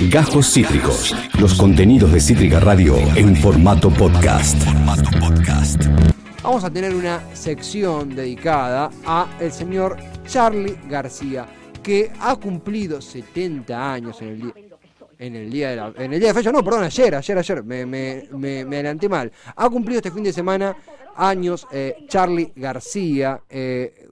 Gajos Cítricos. Los contenidos de Cítrica Radio en formato podcast. Vamos a tener una sección dedicada a el señor Charlie García, que ha cumplido 70 años en el día. En el día de la, en el día de fecha, no, perdón, ayer, ayer, ayer, me, me, me, me adelanté mal. Ha cumplido este fin de semana años eh, Charlie García. eh,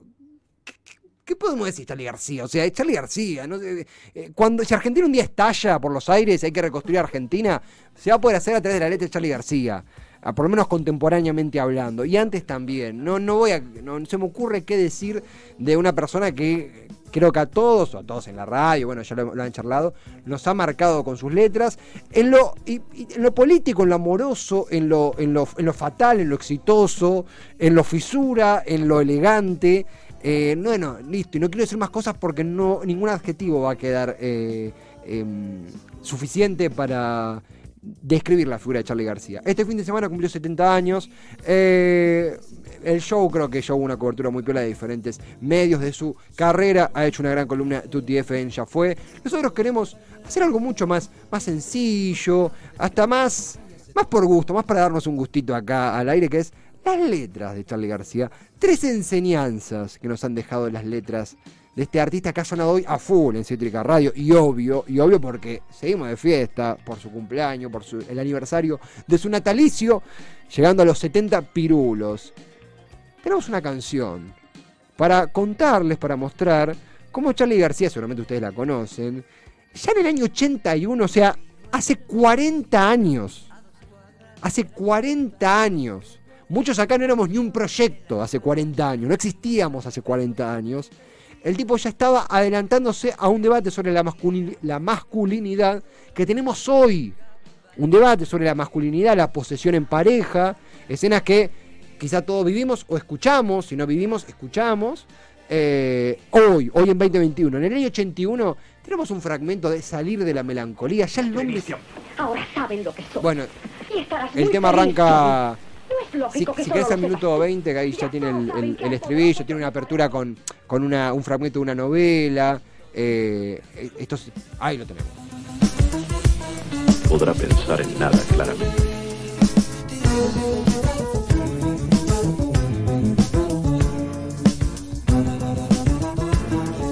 ¿Qué podemos decir Charlie García? O sea, Charlie García. sé, eh, Cuando, si Argentina un día estalla por los aires y hay que reconstruir Argentina, se va a poder hacer a través de la letra de Charlie García. Por lo menos contemporáneamente hablando. Y antes también. No, no voy a. No, se me ocurre qué decir de una persona que creo que a todos, o a todos en la radio, bueno, ya lo, han charlado, nos ha marcado con sus letras. En lo, político, en lo amoroso, en, lo, en lo fatal, en lo exitoso, en lo fisura, en lo elegante. Eh, no, no, listo. Y no quiero decir más cosas porque no ningún adjetivo va a quedar eh, em, suficiente para describir la figura de Charlie García. Este fin de semana cumplió 70 años. Eh, el show creo que llevó una cobertura muy piola de diferentes medios de su carrera. Ha hecho una gran columna Tutti F Ya Fue. Nosotros queremos hacer algo mucho más, más sencillo, hasta más, más por gusto, más para darnos un gustito acá al aire, que es las letras de Charlie García. Tres enseñanzas que nos han dejado las letras de este artista que ha sonado hoy a full en Cítrica Radio. Y obvio, y obvio porque seguimos de fiesta por su cumpleaños, por su- el aniversario de su natalicio, llegando a los 70 pirulos. Tenemos una canción para contarles, para mostrar cómo Charlie García, seguramente ustedes la conocen, ya en el año 81, o sea, hace 40 años, hace 40 años, muchos acá no éramos ni un proyecto hace 40 años, no existíamos hace 40 años, el tipo ya estaba adelantándose a un debate sobre la, masculin- la masculinidad que tenemos hoy. Un debate sobre la masculinidad, la posesión en pareja, escenas que quizá todos vivimos o escuchamos, si no vivimos, escuchamos. Eh, hoy, hoy en 2021, en el año 81, tenemos un fragmento de Salir de la Melancolía. Ya el nombre. Ahora saben lo que soy. Bueno, el tema feliz, arranca. Si, que si al minuto sepas. 20, que ahí ya tiene el, estribillo, tiene una apertura con, con una, un fragmento de una novela. Eh, esto es- ahí lo tenemos. podrá pensar en nada claramente.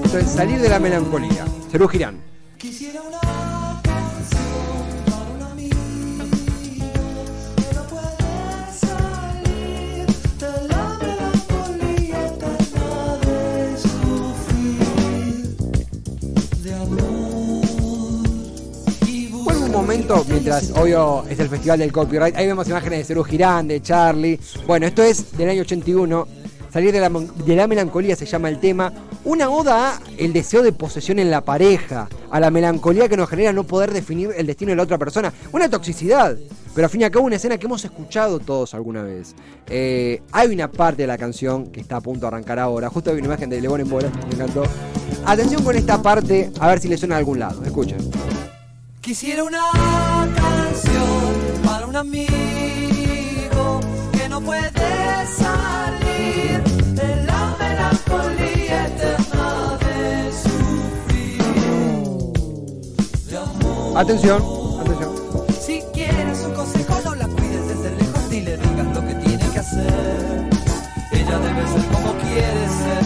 Esto es Salir de la Melancolía. Cerú Girán. Quisiera mientras obvio es el Festival del Copyright, ahí vemos imágenes de Cerú Girán, de Charlie. Bueno, esto es del año 81. Salir de la, de la melancolía se llama el tema. Una oda a el deseo de posesión en la pareja, a la melancolía que nos genera no poder definir el destino de la otra persona. Una toxicidad, pero al fin y al cabo una escena que hemos escuchado todos alguna vez. Eh, hay una parte de la canción que está a punto de arrancar ahora. Justo hay una imagen de León en bola, me encantó. Atención con esta parte, a ver si le suena a algún lado. Escuchen. Quisiera una canción para un amigo que no puede salir de la melancolía eterna de sufrir de amor. Atención, atención. Si quieres un consejo, no la cuides desde lejos ni le digas lo que tiene que hacer. Ella debe ser como quiere ser,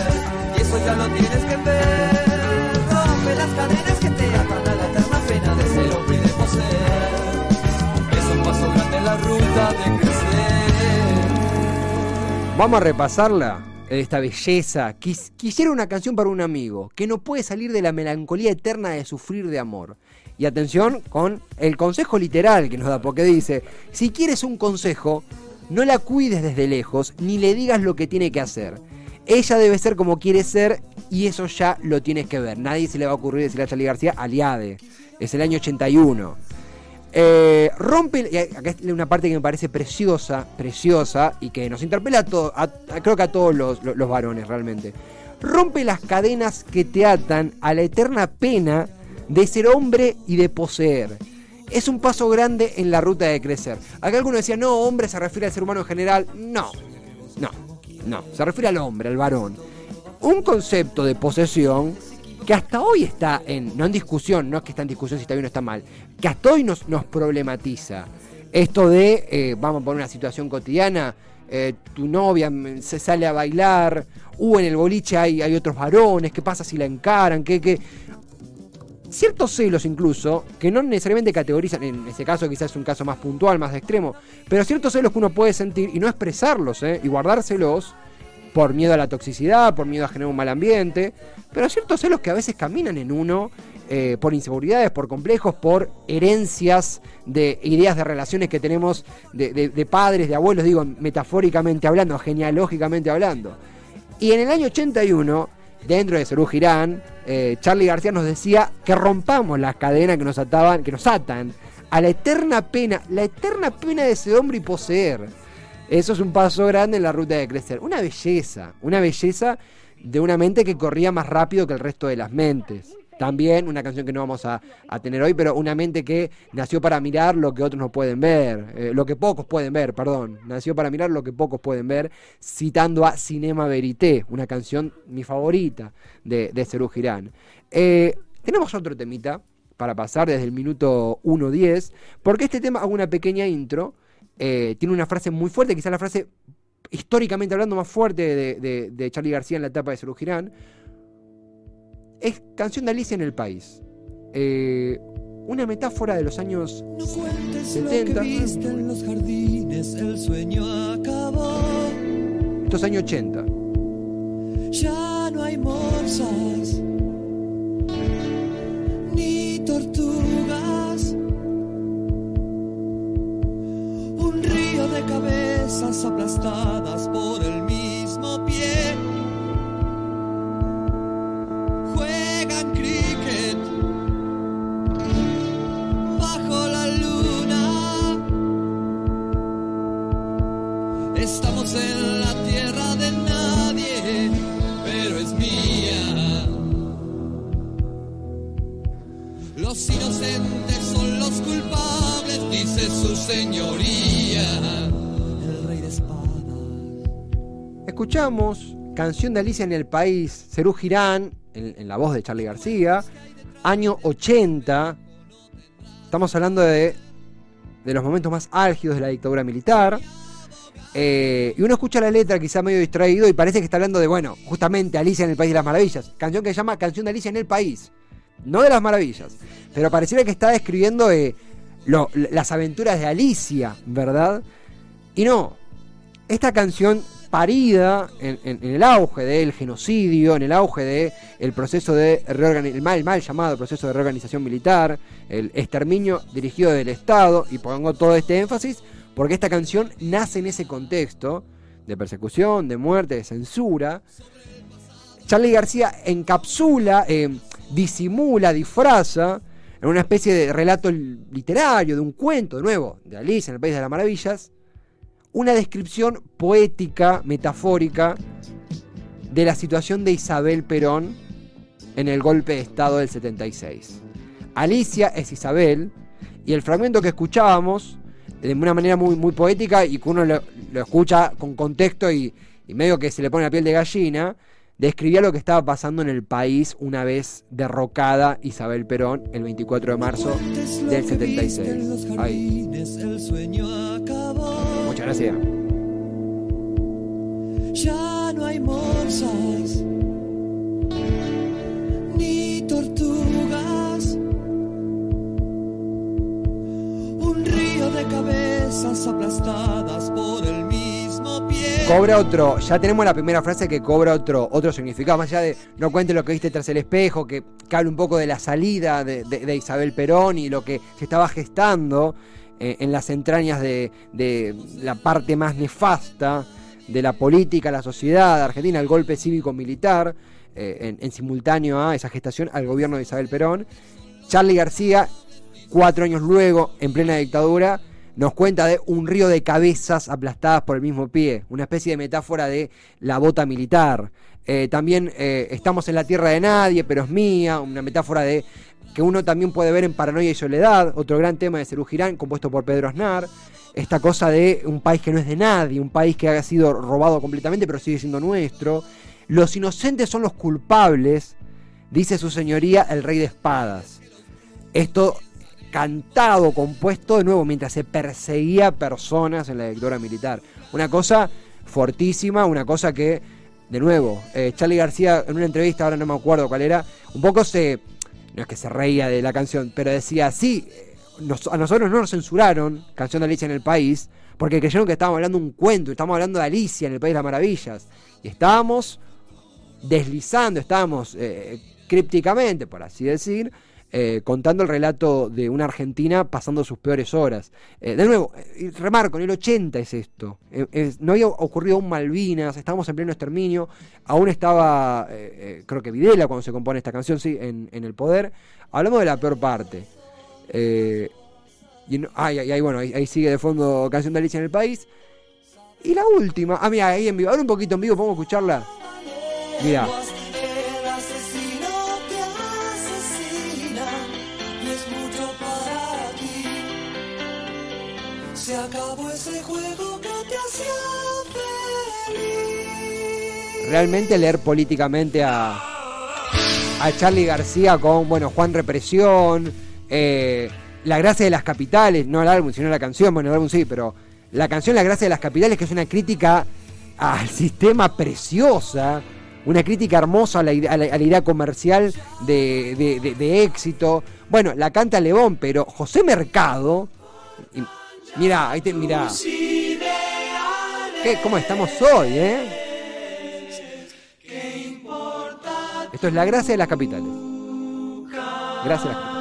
y eso ya lo tienes que ver. Rompe las cadenas de crecer. Vamos a repasarla, esta belleza. Quis- quisiera una canción para un amigo que no puede salir de la melancolía eterna de sufrir de amor. Y atención con el consejo literal que nos da, porque dice, si quieres un consejo, no la cuides desde lejos, ni le digas lo que tiene que hacer. Ella debe ser como quiere ser y eso ya lo tienes que ver. Nadie se le va a ocurrir decirle a Charlie García, aliade. Es el año 81. Eh, rompe, y acá es una parte que me parece preciosa, preciosa, y que nos interpela a todos, creo que a todos los, varones realmente. Rompe las cadenas que te atan a la eterna pena de ser hombre y de poseer. Es un paso grande en la ruta de crecer. Acá alguno decía, no, hombre se refiere al ser humano en general. No, no, no, se refiere al hombre, al varón. Un concepto de posesión que hasta hoy está en, no en discusión, no es que está en discusión si está bien o está mal, que hasta hoy nos, nos problematiza. Esto de, eh, vamos a poner una situación cotidiana, eh, tu novia se sale a bailar, o en el boliche hay, hay otros varones, ¿qué pasa si la encaran? ¿Qué, qué? Ciertos celos incluso, que no necesariamente categorizan, en ese caso quizás es un caso más puntual, más extremo, pero ciertos celos que uno puede sentir y no expresarlos, ¿eh? y guardárselos por miedo a la toxicidad, por miedo a generar un mal ambiente, pero ciertos celos que a veces caminan en uno eh, por inseguridades, por complejos, por herencias de ideas de relaciones que tenemos de, de- de padres, de abuelos, digo, metafóricamente hablando, genealógicamente hablando. Y en el año 81, dentro de Serú Girán, eh, Charlie García nos decía que rompamos las cadenas que nos ataban, que nos atan a la eterna pena, la eterna pena de ese hombre y poseer. Eso es un paso grande en la ruta de crecer. Una belleza, una belleza de una mente que corría más rápido que el resto de las mentes. También una canción que no vamos a, tener hoy, pero una mente que nació para mirar lo que otros no pueden ver, eh, lo que pocos pueden ver, perdón. Nació para mirar lo que pocos pueden ver, citando a Cinema Verité, una canción mi favorita de, de Serú Girán. Eh, tenemos otro temita para pasar desde el minuto 1.10, porque este tema hago una pequeña intro, eh, tiene una frase muy fuerte, quizás la frase históricamente hablando más fuerte de, de, de Charlie García en la etapa de Serú Girán. Es canción de Alicia en el País. Eh, una metáfora de los años No cuentes 70. lo que viste en los jardines, el sueño acabó. estos años 80. Ya no hay morsas cabezas aplastadas por el mismo pie. Juegan Escuchamos canción de Alicia en el País, Cerú Girán, en, la voz de Charlie García, año 80. Estamos hablando de, de los momentos más álgidos de la dictadura militar. Eh, y uno escucha la letra quizá medio distraído y parece que está hablando de, bueno, justamente Alicia en el País de las Maravillas. Canción que se llama Canción de Alicia en el País. No de las Maravillas. Pero pareciera que está describiendo eh, lo- las aventuras de Alicia, ¿verdad? Y no. Esta canción parida en, el auge del genocidio, en el auge del el proceso de el mal, mal llamado proceso de reorganización militar, el exterminio dirigido del Estado, y pongo todo este énfasis, porque esta canción nace en ese contexto de persecución, de muerte, de censura. Charlie García encapsula, eh, disimula, disfraza en una especie de relato literario, de un cuento, de nuevo, de Alicia en el País de las Maravillas, una descripción poética, metafórica, de la situación de Isabel Perón en el golpe de Estado del 76. Alicia es Isabel, y el fragmento que escuchábamos, de una manera muy, muy poética, y que uno lo, lo escucha con contexto y, y medio que se le pone la piel de gallina, describía lo que estaba pasando en el país una vez derrocada Isabel Perón el 24 de marzo del que viste en los 76. Ahí. Gracias. Ya no hay morsas ni tortugas. Un río de cabezas aplastadas por el mismo pie. Cobra otro, ya tenemos la primera frase que cobra otro, otro significado, más allá de no cuente lo que viste tras el espejo, que, que habla un poco de la salida de, de- de Isabel Perón y lo que se estaba gestando eh, en las entrañas de, de la parte más nefasta de la política, la sociedad argentina, el golpe cívico-militar, eh, en, en simultáneo a esa gestación al gobierno de Isabel Perón. Charlie García, cuatro años luego, en plena dictadura, nos cuenta de un río de cabezas aplastadas por el mismo pie, una especie de metáfora de la bota militar. Eh, también eh, estamos en la tierra de nadie, pero es mía, una metáfora de que uno también puede ver en Paranoia y Soledad, otro gran tema de Cerú Girán, compuesto por Pedro Aznar. Esta cosa de un país que no es de nadie, un país que ha sido robado completamente, pero sigue siendo nuestro. Los inocentes son los culpables dice su señoría el rey de espadas. Esto cantado, compuesto de nuevo mientras se perseguía personas en la dictadura militar. Una cosa fortísima, una cosa que, de nuevo, eh, Charlie García en una entrevista, ahora no me acuerdo cuál era, un poco se, no es que se reía de la canción, pero decía, sí, eh, a nosotros no nos censuraron Canción de Alicia en el País, porque creyeron que estábamos hablando un cuento, estábamos hablando de Alicia en el País de las Maravillas. Y estábamos deslizando, estábamos eh, crípticamente, por así decir, eh, contando el relato de una Argentina pasando sus peores horas. Eh, de nuevo, eh, remarco, en el 80 es esto. Eh, no había ocurrido aún Malvinas, estábamos en pleno exterminio, aún estaba, creo que Videla cuando se compone esta canción, sí, en, en el poder. Hablamos de la peor parte. Y no- ay, ay, bueno, ahí, ahí sigue de fondo Canción de Alicia en el País. Y la última, ah, mira, ahí en vivo, ahora un poquito en vivo, podemos escucharla. Mira. Se acabó ese juego que te hacía realmente leer políticamente a, a Charlie García con, bueno, Juan Represión, eh, La Gracia de las Capitales, no el álbum, sino la canción, bueno, el álbum sí, pero la canción La Gracia de las Capitales, que es una crítica al sistema preciosa, una crítica hermosa a la, idea comercial de- de éxito. Bueno, la canta León, pero José Mercado, mira, ahí te, mira. ¿Qué, ¿Cómo estamos hoy, eh? Esto es la gracia de las capitales. Gracias a las capitales.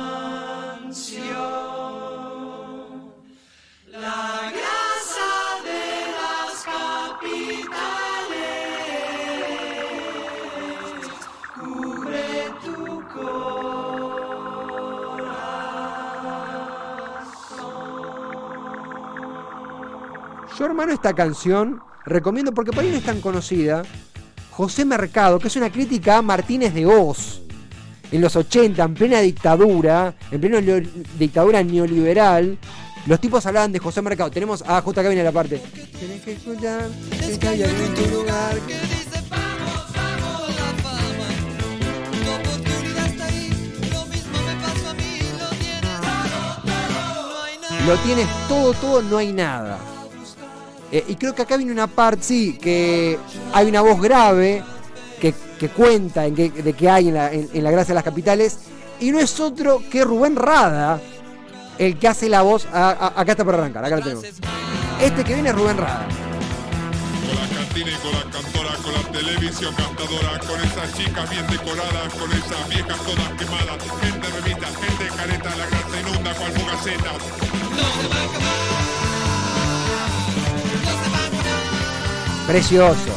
Hermano, esta canción recomiendo porque por ahí no es tan conocida. José Mercado, que es una crítica a Martínez de Oz. En los 80, en plena dictadura, en plena dictadura neoliberal, los tipos hablaban de José Mercado. Tenemos, ah, justo acá viene la parte. Tienes que escuchar, que hay en tu lugar. Lo tienes todo, todo. No hay nada. Eh, y creo que acá viene una parte, sí, que hay una voz grave que, que cuenta en que- de que hay en la, en- en la gracia de las capitales. Y no es otro que Rubén Rada, el que hace la voz. a- a- acá está por arrancar, acá lo tenemos. Este que viene es Rubén Rada. Con la cantina con la cantora, con la televisión cantadora, con esas chicas bien decoradas, con esas viejas todas quemadas, gente revista, gente careta, la grasa inunda cual fugaceta. Precioso.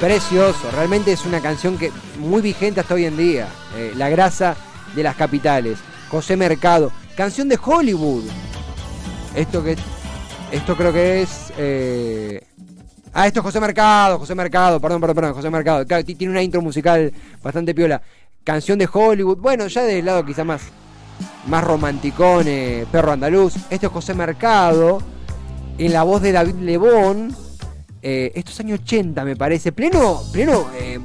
Precioso. Realmente es una canción que muy vigente hasta hoy en día. Eh, la grasa de las capitales. José Mercado. Canción de Hollywood. Esto que. Esto creo que es. eh, Ah, esto es José Mercado, José Mercado, perdón, perdón, perdón, José Mercado. Claro, ti- tiene una intro musical bastante piola. Canción de Hollywood. Bueno, ya del lado quizá más. Más romanticón, perro andaluz. Esto es José Mercado. En la voz de David Lebón. Eh, esto es año 80, me parece. Pleno, pleno eh,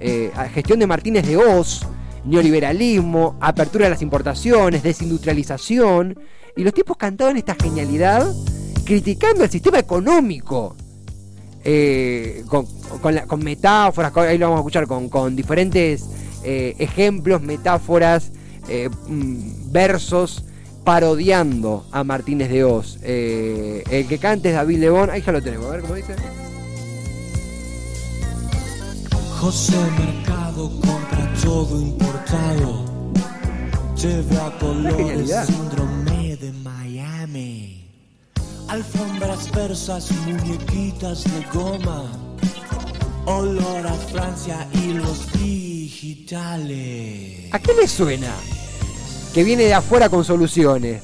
eh, gestión de Martínez de Oz, neoliberalismo, apertura de las importaciones, desindustrialización. Y los tipos cantaban esta genialidad criticando el sistema económico. eh, con, metáforas, ahí lo vamos a escuchar, con, diferentes ejemplos, metáforas, mm, versos, parodiando a Martínez de Oz. Eh, el que cante es David Lebón, ahí ya lo tenemos, a ver cómo dice. José Mercado compra todo importado. Lleve a colores síndrome de Miami. Alfombras persas, muñequitas de goma. Olor a Francia y los digitales. ¿A qué le suena? Que viene de afuera con soluciones.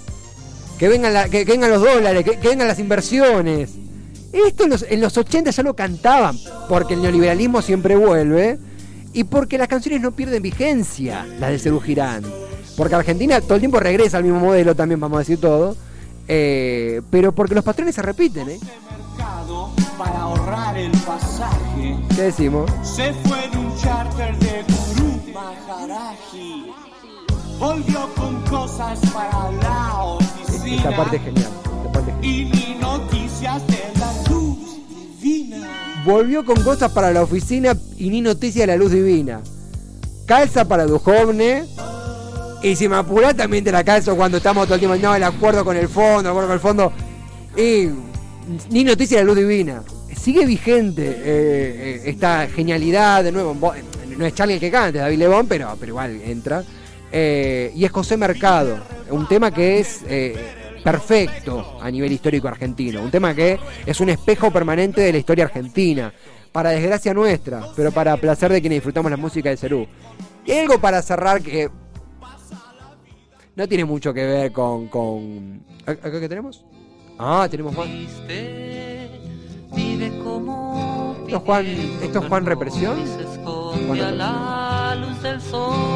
Que vengan, los dólares, que, vengan las inversiones. Esto en los, en los 80 ya lo cantaban, porque el neoliberalismo siempre vuelve y porque las canciones no pierden vigencia, las de Cerú Girán. Porque Argentina todo el tiempo regresa al mismo modelo también, vamos a decir todo. eh, pero porque los patrones se repiten, ¿eh? ¿Qué decimos? Se fue en un charter de Gurú Maharaj. Volvió con cosas para la oficina. Esta parte es genial. esta parte es genial. Y ni noticias de la luz divina. Volvió con cosas para la oficina y ni noticia de la luz divina. Calza para Dujovne. Y si me apurás también te la calzo cuando estamos todo el tiempo. No, el acuerdo con el fondo, el acuerdo con el fondo. Y ni noticia de la luz divina. Sigue vigente eh, eh, esta genialidad, de nuevo. No es Charlie el que canta, es David Lebón, pero, pero igual entra. Eh, y es José Mercado, un tema que es eh, perfecto a nivel histórico argentino, un tema que es un espejo permanente de la historia argentina, para desgracia nuestra, pero para placer de quienes disfrutamos la música de Cerú. Y hay algo para cerrar que no tiene mucho que ver con... con... ¿Acá qué tenemos? Ah, tenemos más. ¿Esto es Juan, esto es Juan Represión? Juan a Represión.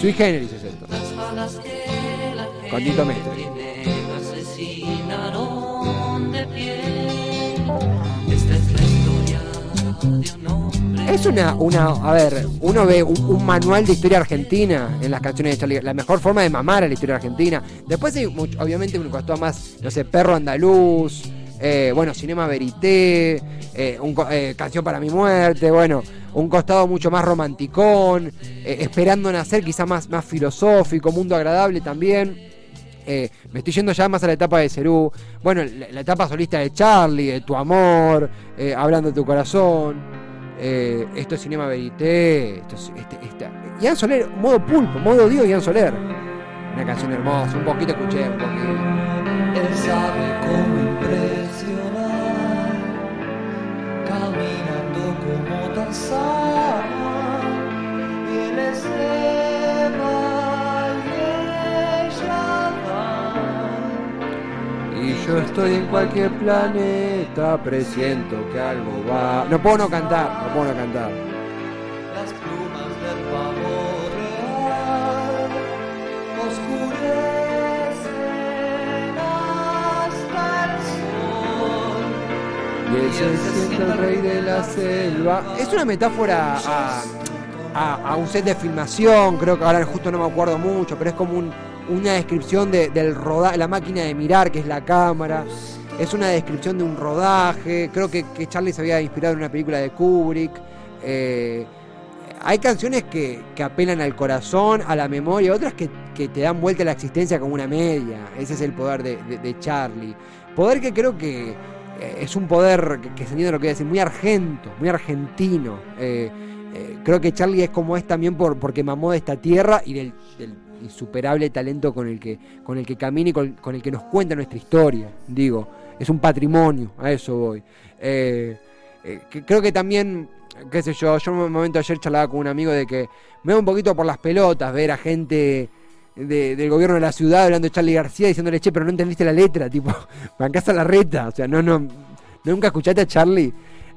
Sui generis es esto. Con Tito Mestre. es una, una, a ver, uno ve un, manual de historia argentina en las canciones de Charlie, la mejor forma de mamar a la historia argentina. Después hay, mucho- obviamente, me costó más, no sé, Perro Andaluz, eh, bueno, Cinema Verité, eh, un eh, Canción para mi muerte, bueno, un costado mucho más romanticón, eh, Esperando nacer, quizá más, más filosófico, Mundo agradable también. Eh, me estoy yendo ya más a la etapa de Cerú. Bueno, la, etapa solista de Charlie, de Tu Amor, eh, Hablando de tu Corazón. esto es Cinema Verité. Esto es, este, esta- Ian Soler, modo pulpo, modo Dios, Ian Soler. Una canción hermosa, un poquito escuché, un poquito. Él sabe cómo yo estoy en cualquier planeta, presiento que algo va. No puedo no cantar, no puedo no cantar. Las plumas del pavo real oscurecen hasta el sol. Y él se siente el rey de la selva. Es una metáfora a, a- a un set de filmación, creo que ahora justo no me acuerdo mucho, pero es como un- una descripción de, del rodaje, la máquina de mirar, que es la cámara. Es una descripción de un rodaje. Creo que, Charlie se había inspirado en una película de Kubrick. Eh, hay canciones que, que apelan al corazón, a la memoria, otras que, que te dan vuelta a la existencia como una media. Ese es el poder de, Charlie. Poder que creo que eh, es un poder que, se entiende lo que voy a decir, muy argento, muy argentino. Eh, creo que Charlie es como es también por, porque mamó de esta tierra y del insuperable talento con el que, con el que camina y con, el que nos cuenta nuestra historia. Digo, es un patrimonio, a eso voy. Eh, eh, creo que también, qué sé yo, yo un momento ayer charlaba con un amigo de que me da un poquito por las pelotas ver a gente de- del gobierno de la ciudad hablando de Charlie García diciéndole, che, pero no entendiste la letra, tipo, bancás a la reta, o sea, no, no, nunca escuchaste a Charlie.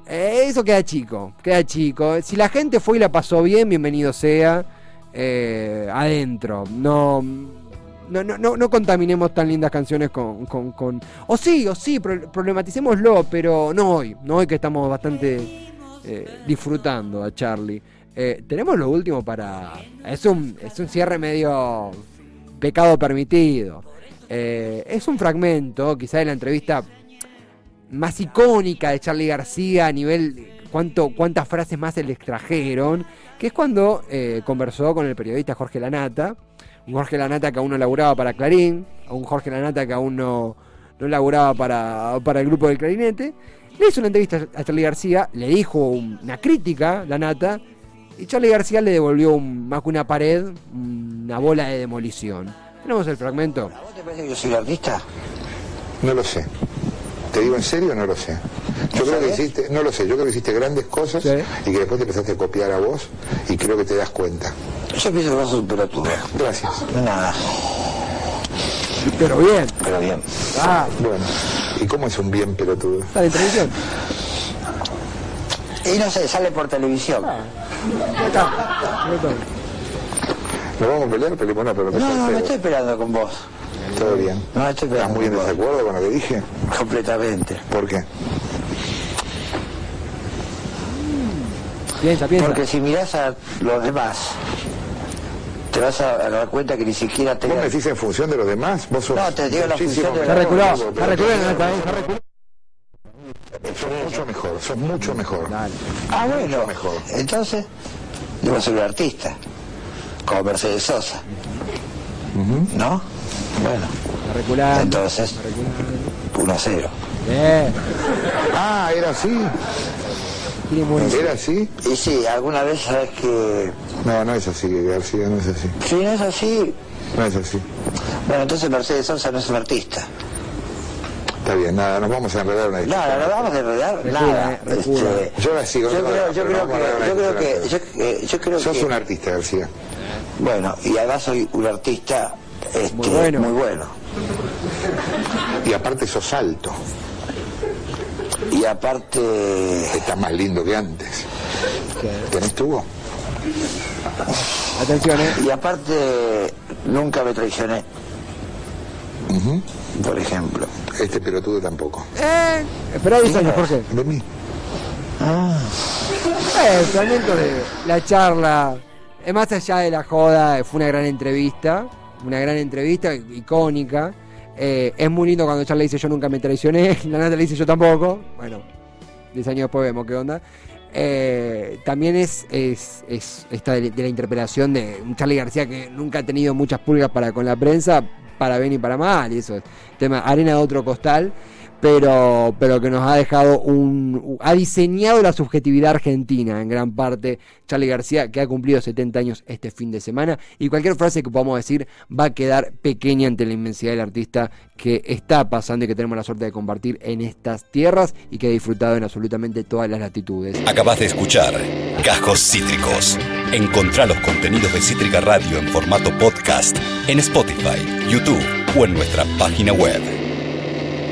Eh, eso queda chico, queda chico. Si la gente fue y la pasó bien, bienvenido sea. Eh, adentro. No, no, no, no, no contaminemos tan lindas canciones con, con, O sí, o sí, pro- problematicémoslo, pero no hoy. No hoy que estamos bastante eh, disfrutando a Charlie. Eh, tenemos lo último para... Es un, es un cierre medio pecado permitido. Es un fragmento, quizá de la entrevista más icónica de Charlie García a nivel cuánto, cuántas frases más se le extrajeron, que es cuando eh, conversó con el periodista Jorge Lanata, un Jorge Lanata que aún no laburaba para Clarín, a un Jorge Lanata que aún no, no laburaba para, para el grupo del clarinete, le hizo una entrevista a Charlie García, le dijo un- una crítica, Lanata, y Charlie García le devolvió un- más que una pared, una bola de demolición. Tenemos el fragmento. ¿Vos te parece que yo soy artista? No lo sé. Te digo en serio, no lo sé. Yo creo que hiciste, no lo sé, yo creo que hiciste grandes cosas y que después te empezaste a copiar a vos y creo que te das cuenta. Yo pienso que vos sos un pelotudo. Gracias. Nada. Pero bien. Pero bien. Ah, Bueno, ¿y cómo es un bien pelotudo? está en televisión. Y no sé, sale por televisión. Ya está. Ya está. ¿Nos vamos a pelear? Peleemos, no, pero me No, no, me estoy peleando con vos. Todo bien. No, estoy ¿Estás muy en desacuerdo con lo que dije? Completamente. ¿Por qué? Piensa, piensa. Porque si mirás a los demás, te vas a dar cuenta que ni siquiera te... ¿Vos me decís en función de los demás? ¿Vos sos No, te digo la función de reculado, pero- está reculado, está reculado. Sos mucho mejor, sos mucho mejor. Dale. Ah, bueno, Mucho mejor. Entonces, debo ser un artista, como Mercedes Sosa. ¿No? Bueno, Está entonces, Está reculado. 1 a 0. Eh, Ah, era así. ¿Era así? Y sí, alguna vez sabes que... No, no es así, García, no es así. Si no es así, No es así. bueno, entonces Mercedes Sosa no es un artista. Está bien, nada, nos vamos a enredar una discusión. No, no, no vamos a enredar nada. eh. Este, Yo la sigo, yo no, creo, yo creo que, yo creo que, yo, eh, yo creo Sos que, un artista, García. bueno, y además soy un artista este, Muy bueno. muy bueno. Y aparte sos alto. Y aparte, Estás más lindo que antes. ¿Tenés tubo? Atención, eh. y aparte, nunca me traicioné, por ejemplo. Este pelotudo tampoco. Eh, espera 10 años, Jorge. De mí. Eh, el de la charla, eh, más allá de la joda, fue una gran entrevista, una gran entrevista icónica. Eh, es muy lindo cuando Charlie dice yo nunca me traicioné, la Nata le dice yo tampoco. Bueno, 10 años después vemos qué onda. Eh, también es, es, es esta de, la interpelación de Charlie García que nunca ha tenido muchas pulgas para con la prensa, para bien y para mal, y eso es tema arena de otro costal pero, pero que nos ha dejado un. ha diseñado la subjetividad argentina en gran parte. Charlie García, que ha cumplido 70 años este fin de semana, y cualquier frase que podamos decir va a quedar pequeña ante la inmensidad del artista que está pasando y que tenemos la suerte de compartir en estas tierras y que ha disfrutado en absolutamente todas las latitudes. Acabas de escuchar Cajos Cítricos. Encontrá los contenidos de Cítrica Radio en formato podcast en Spotify, YouTube o en nuestra página web.